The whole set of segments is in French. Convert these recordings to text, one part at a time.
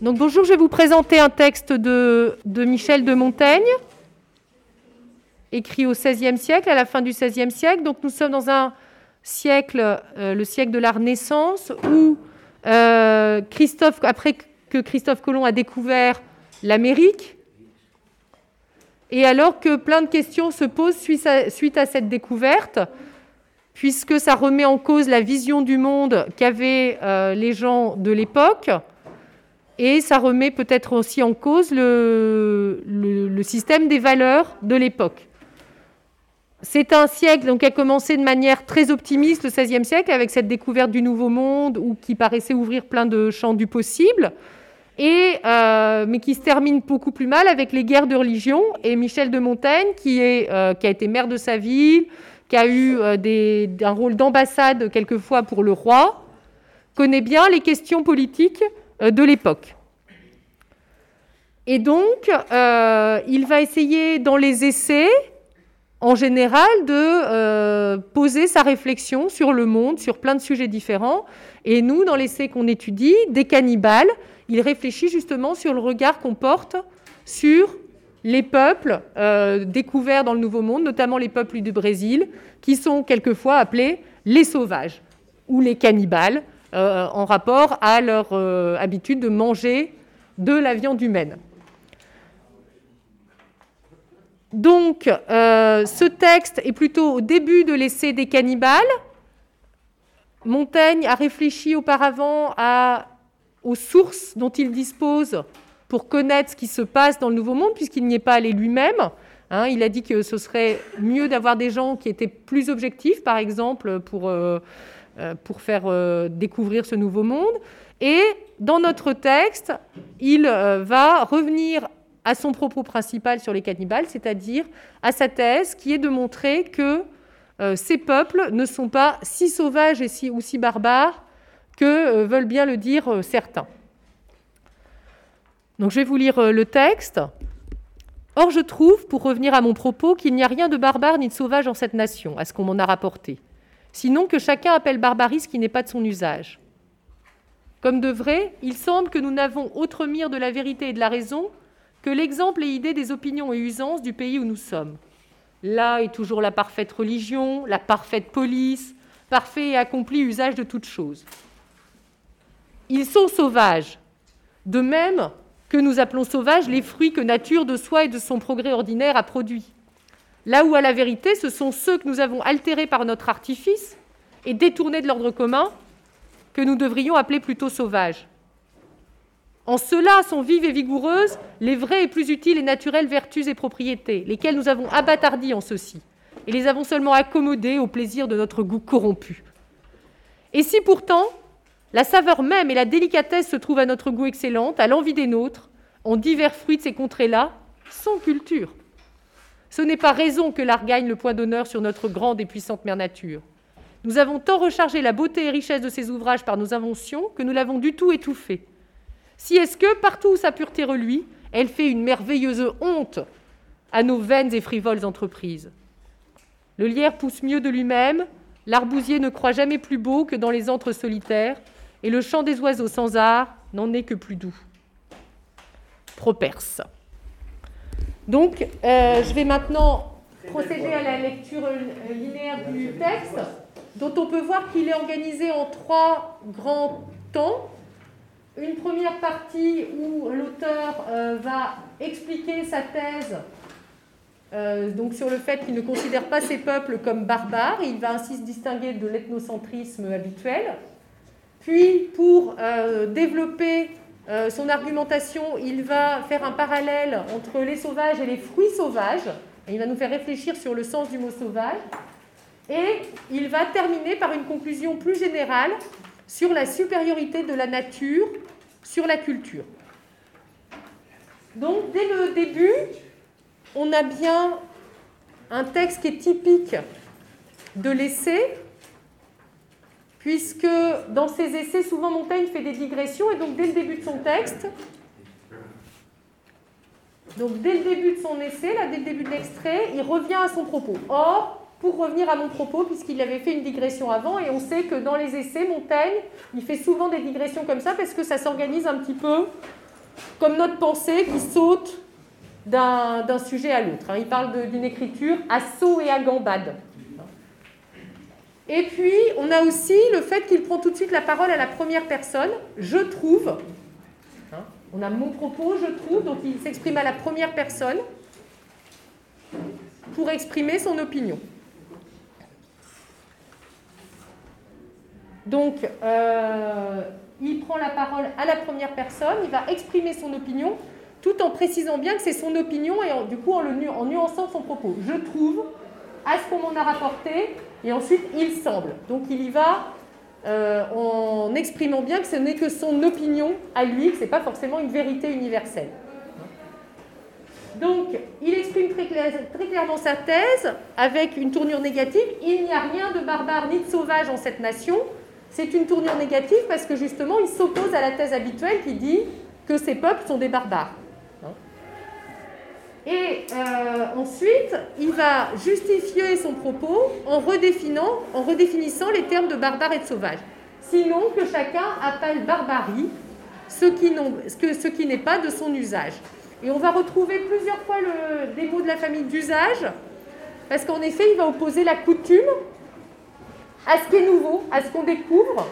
Donc bonjour, je vais vous présenter un texte de, Michel de Montaigne, écrit au XVIe siècle, à la fin du XVIe siècle. Donc nous sommes dans un siècle, euh, le siècle de la Renaissance, où euh, Christophe, après que Christophe Colomb a découvert l'Amérique, et alors que plein de questions se posent suite à, cette découverte, puisque ça remet en cause la vision du monde qu'avaient euh, les gens de l'époque, et ça remet peut-être aussi en cause le, système des valeurs de l'époque. C'est un siècle qui a commencé de manière très optimiste, le XVIe siècle, avec cette découverte du Nouveau Monde, ou qui paraissait ouvrir plein de champs du possible et, euh, mais qui se termine beaucoup plus mal avec les guerres de religion. Et Michel de Montaigne, qui, est, euh, qui a été maire de sa ville, qui a eu euh, des, un rôle d'ambassade quelquefois pour le roi, connaît bien les questions politiques de l'époque. Et donc, il va essayer dans les essais, en général, de poser sa réflexion sur le monde, sur plein de sujets différents. Et nous, dans l'essai qu'on étudie, des cannibales, il réfléchit justement sur le regard qu'on porte sur les peuples euh, découverts dans le Nouveau Monde, notamment les peuples du Brésil, qui sont quelquefois appelés les sauvages ou les cannibales, euh, en rapport à leur euh, habitude de manger de la viande humaine. Donc, ce texte est plutôt au début de l'essai des cannibales. Montaigne a réfléchi auparavant aux sources dont il dispose pour connaître ce qui se passe dans le Nouveau Monde, puisqu'il n'y est pas allé lui-même. Hein. il a dit que ce serait mieux d'avoir des gens qui étaient plus objectifs, par exemple, pour, euh, euh, pour faire euh, découvrir ce Nouveau Monde. Et dans notre texte, il va revenir à son propos principal sur les cannibales, c'est-à-dire à sa thèse qui est de montrer que ces peuples ne sont pas si sauvages et si, ou si barbares que euh, veulent bien le dire euh, certains. Donc je vais vous lire euh, le texte. Or, je trouve, pour revenir à mon propos, qu'il n'y a rien de barbare ni de sauvage en cette nation, à ce qu'on m'en a rapporté, sinon que chacun appelle barbarie ce qui n'est pas de son usage. Comme de vrai, il semble que nous n'avons autre mire de la vérité et de la raison que l'exemple et idée des opinions et usances du pays où nous sommes. Là est toujours la parfaite religion, la parfaite police, parfait et accompli usage de toutes choses. Ils sont sauvages. De même que nous appelons sauvages les fruits que nature de soi et de son progrès ordinaire a produits. Là où à la vérité, ce sont ceux que nous avons altérés par notre artifice et détournés de l'ordre commun que nous devrions appeler plutôt sauvages. En cela sont vives et vigoureuses les vraies et plus utiles et naturelles vertus et propriétés, lesquelles nous avons abattardis en ceci, et les avons seulement accommodées au plaisir de notre goût corrompu. Et si pourtant la saveur même et la délicatesse se trouvent à notre goût excellente, à l'envie des nôtres, en divers fruits de ces contrées-là, sans culture. Ce n'est pas raison que l'art gagne le point d'honneur sur notre grande et puissante mère nature. Nous avons tant rechargé la beauté et richesse de ces ouvrages par nos inventions que nous l'avons du tout étouffée. Si est-ce que, partout où sa pureté reluit, elle fait une merveilleuse honte à nos vaines et frivoles entreprises. Le lierre pousse mieux de lui-même, l'arbousier ne croit jamais plus beau que dans les antres solitaires, et le chant des oiseaux sans art n'en est que plus doux. Properce. Donc, euh, je vais maintenant procéder à la lecture linéaire du texte, dont on peut voir qu'il est organisé en trois grands temps. Une première partie où l'auteur euh, va expliquer sa thèse euh, donc sur le fait qu'il ne considère pas ces peuples comme barbares. Il va ainsi se distinguer de l'ethnocentrisme habituel. Puis, pour développer euh, son argumentation, il va faire un parallèle entre les sauvages et les fruits sauvages. il va nous faire réfléchir sur le sens du mot sauvage. Et il va terminer par une conclusion plus générale sur la supériorité de la nature sur la culture. Donc, dès le début, on a bien un texte qui est typique de l'essai, puisque dans ses essais, souvent Montaigne fait des digressions, et donc dès le début de son texte, donc dès le début de son essai, là, dès le début de l'extrait, il revient à son propos. Or, pour revenir à mon propos, puisqu'il avait fait une digression avant, et on sait que dans les essais, Montaigne, il fait souvent des digressions comme ça, parce que ça s'organise un petit peu comme notre pensée qui saute d'un sujet à l'autre. Hein. Il parle d'une écriture à saut et à gambade. Et puis, on a aussi le fait qu'il prend tout de suite la parole à la première personne. Je trouve. Hein. On a mon propos, je trouve, donc il s'exprime à la première personne pour exprimer son opinion. Donc, euh, il prend la parole à la première personne, il va exprimer son opinion, tout en précisant bien que c'est son opinion et du coup en, le, en nuançant son propos. Je trouve, à ce qu'on m'en a rapporté, et ensuite il semble. Donc il y va euh, en exprimant bien que ce n'est que son opinion à lui, que ce n'est pas forcément une vérité universelle. Donc, il exprime très, très, clairement sa thèse avec une tournure négative. Il n'y a rien de barbare ni de sauvage en cette nation. C'est une tournure négative parce que justement, il s'oppose à la thèse habituelle qui dit que ces peuples sont des barbares. Et euh, ensuite, il va justifier son propos en, redéfinant, en redéfinissant les termes de barbare et de sauvage. Sinon, que chacun appelle barbarie ce qui, n'est pas de son usage. Et on va retrouver plusieurs fois le, des mots de la famille d'usage, parce qu'en effet, il va opposer la coutume à ce qui est nouveau, à ce qu'on découvre.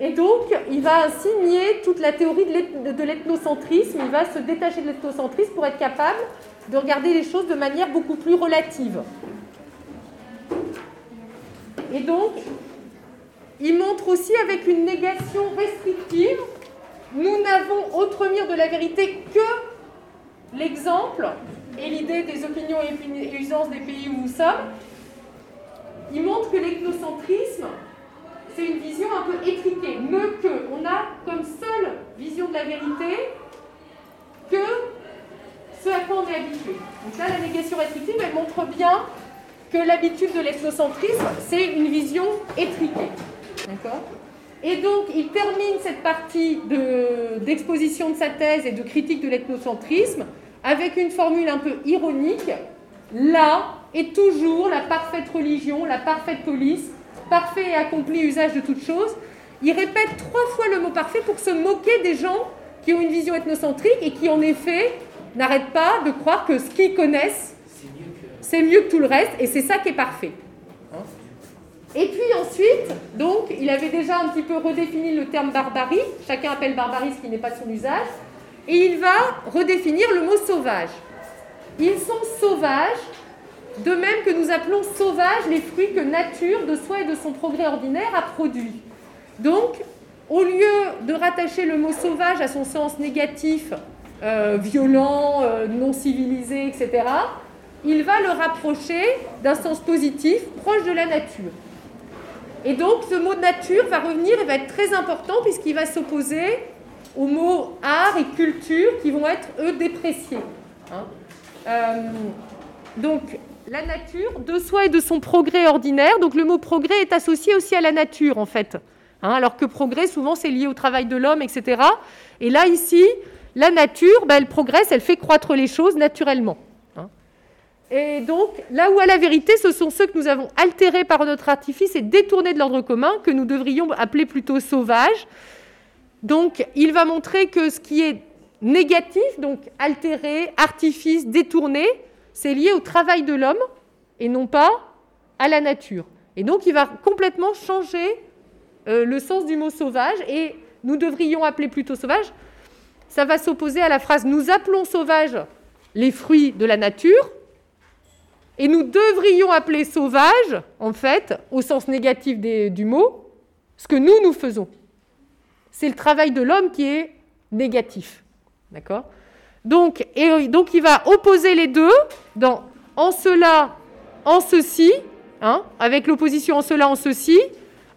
Et donc, il va nier toute la théorie de l'ethnocentrisme, il va se détacher de l'ethnocentrisme pour être capable de regarder les choses de manière beaucoup plus relative. Et donc, il montre aussi avec une négation restrictive, nous n'avons autre mire de la vérité que l'exemple et l'idée des opinions et usances des pays où nous sommes, il montre que l'ethnocentrisme, c'est une vision un peu étriquée, mais qu'on a comme seule vision de la vérité que ce à quoi on est habitué. Donc là, la négation restrictive, elle montre bien que l'habitude de l'ethnocentrisme, c'est une vision étriquée. D'accord? Et donc, il termine cette partie d'exposition de, sa thèse et de critique de l'ethnocentrisme avec une formule un peu ironique. Là, est toujours la parfaite religion, la parfaite police, parfait et accompli usage de toutes choses. Il répète trois fois le mot parfait pour se moquer des gens qui ont une vision ethnocentrique et qui, en effet, n'arrêtent pas de croire que ce qu'ils connaissent, c'est mieux que tout le reste, et c'est ça qui est parfait. Et puis ensuite, donc, il avait déjà un petit peu redéfini le terme barbarie. Chacun appelle barbarie ce qui n'est pas son usage. Et il va redéfinir le mot sauvage. Ils sont sauvages de même que nous appelons sauvages les fruits que nature, de soi et de son progrès ordinaire, a produits. Donc, au lieu de rattacher le mot sauvage à son sens négatif, euh, violent, euh, non civilisé, etc., il va le rapprocher d'un sens positif, proche de la nature. Et donc, ce mot nature va revenir et va être très important puisqu'il va s'opposer aux mots art et culture qui vont être, eux, dépréciés. Hein. Euh, donc, la nature de soi et de son progrès ordinaire. Donc le mot progrès est associé aussi à la nature, en fait. Hein, alors que progrès, souvent, c'est lié au travail de l'homme, etc. Et là, ici, la nature, ben, elle progresse, elle fait croître les choses naturellement. Hein. Et donc, là où à la vérité, ce sont ceux que nous avons altérés par notre artifice et détournés de l'ordre commun, que nous devrions appeler plutôt sauvages. Donc, il va montrer que ce qui est négatif, donc altéré, artifice, détourné, c'est lié au travail de l'homme et non pas à la nature. Et donc il va complètement changer euh, le sens du mot sauvage et nous devrions appeler plutôt sauvage. Ça va s'opposer à la phrase nous appelons sauvage les fruits de la nature et nous devrions appeler sauvage, en fait, au sens négatif du mot, ce que nous, nous faisons. C'est le travail de l'homme qui est négatif. D'accord? Donc, et, donc il va opposer les deux en cela, en ceci, hein, avec l'opposition en cela, en ceci,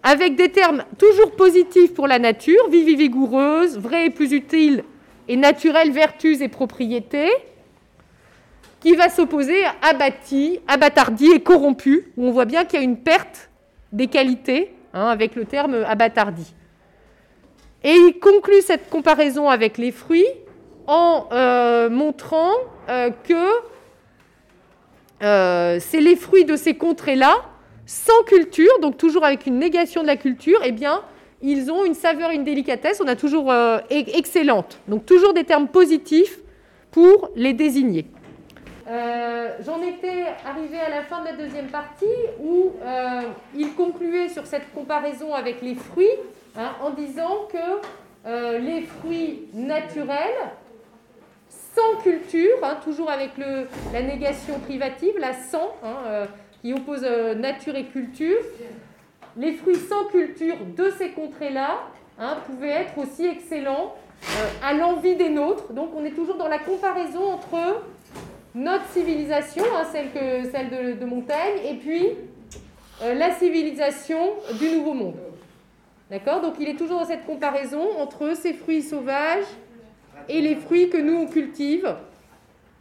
avec des termes toujours positifs pour la nature, vive et vigoureuse, vraie et plus utile, et naturelle, vertus et propriétés, qui va s'opposer à abattardi et corrompu, où on voit bien qu'il y a une perte des qualités hein, avec le terme abattardi. Et il conclut cette comparaison avec les fruits en euh, montrant euh, que euh, c'est les fruits de ces contrées-là, sans culture, donc toujours avec une négation de la culture, eh bien, ils ont une saveur, une délicatesse, on a toujours excellente. Donc toujours des termes positifs pour les désigner. J'en étais arrivée à la fin de la deuxième partie où il concluait sur cette comparaison avec les fruits hein, en disant que les fruits naturels, sans culture, hein, toujours avec le, la négation privative, la sans, hein, qui oppose nature et culture, les fruits sans culture de ces contrées-là hein, pouvaient être aussi excellents euh, à l'envie des nôtres. Donc on est toujours dans la comparaison entre notre civilisation, celle, que, celle de, Montaigne, et puis euh, la civilisation du Nouveau Monde. D'accord? Donc il est toujours dans cette comparaison entre ces fruits sauvages et les fruits que nous on cultive.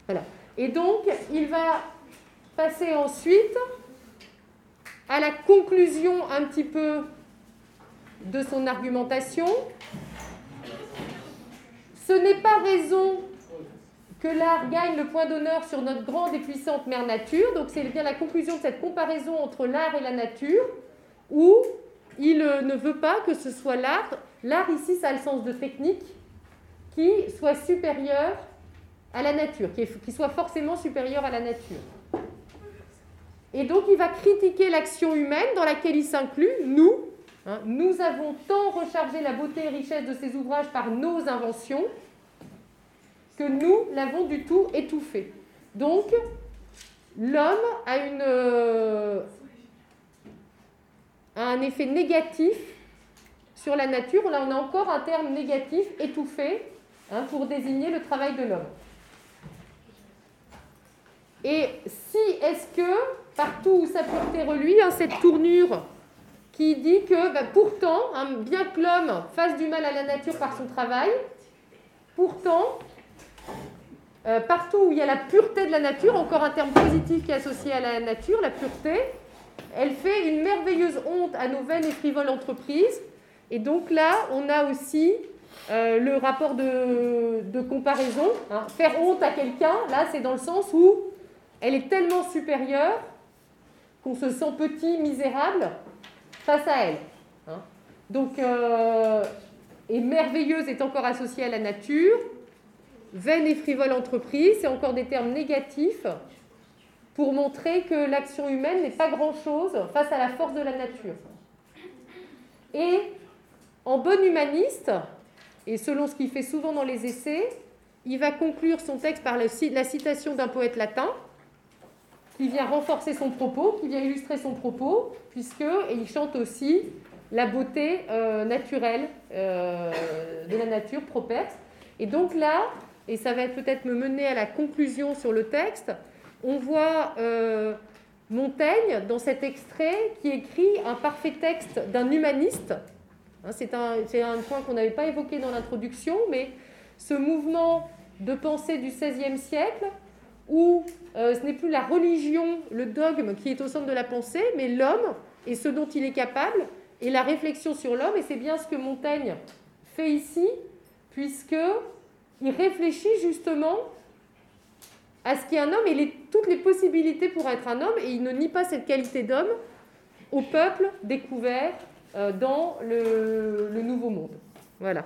Voilà. Et donc il va passer ensuite à la conclusion un petit peu de son argumentation. Ce n'est pas raison que l'art gagne le point d'honneur sur notre grande et puissante mère nature. Donc c'est bien la conclusion de cette comparaison entre l'art et la nature, où il ne veut pas que ce soit l'art, l'art ici ça a le sens de technique, qui soit supérieur à la nature, qui soit forcément supérieur à la nature. Et donc il va critiquer l'action humaine dans laquelle il s'inclut, nous. Hein. nous avons tant rechargé la beauté et richesse de ces ouvrages par nos inventions que nous l'avons du tout étouffé. Donc l'homme a, une, euh, un effet négatif sur la nature. Là on a encore un terme négatif, étouffé, hein, pour désigner le travail de l'homme. Et si est-ce que partout où sa pureté reluit, hein, cette tournure qui dit que bah, pourtant, hein, bien que l'homme fasse du mal à la nature par son travail, pourtant, euh, partout où il y a la pureté de la nature, encore un terme positif qui est associé à la nature, la pureté, elle fait une merveilleuse honte à nos vaines et frivoles entreprises. Et donc là, on a aussi euh, le rapport de, comparaison. Hein. Faire honte à quelqu'un, là, c'est dans le sens où elle est tellement supérieure qu'on se sent petit, misérable face à elle. Hein. Donc, euh, et merveilleuse est encore associée à la nature. Vaine et frivole entreprise, c'est encore des termes négatifs pour montrer que l'action humaine n'est pas grand-chose face à la force de la nature. Et en bon humaniste, et selon ce qu'il fait souvent dans les essais, il va conclure son texte par la citation d'un poète latin, qui vient renforcer son propos, qui vient illustrer son propos, puisque il chante aussi la beauté euh, naturelle euh, de la nature properce. Et donc là, et ça va peut-être me mener à la conclusion sur le texte, on voit euh, Montaigne dans cet extrait qui écrit un parfait texte d'un humaniste. Hein, c'est un, un, point qu'on n'avait pas évoqué dans l'introduction, mais ce mouvement de pensée du XVIe siècle où euh, ce n'est plus la religion, le dogme qui est au centre de la pensée, mais l'homme et ce dont il est capable, et la réflexion sur l'homme, et c'est bien ce que Montaigne fait ici, puisque il réfléchit justement à ce qu'est un homme et toutes les possibilités pour être un homme, et il ne nie pas cette qualité d'homme au peuple découvert dans le, le Nouveau Monde. Voilà.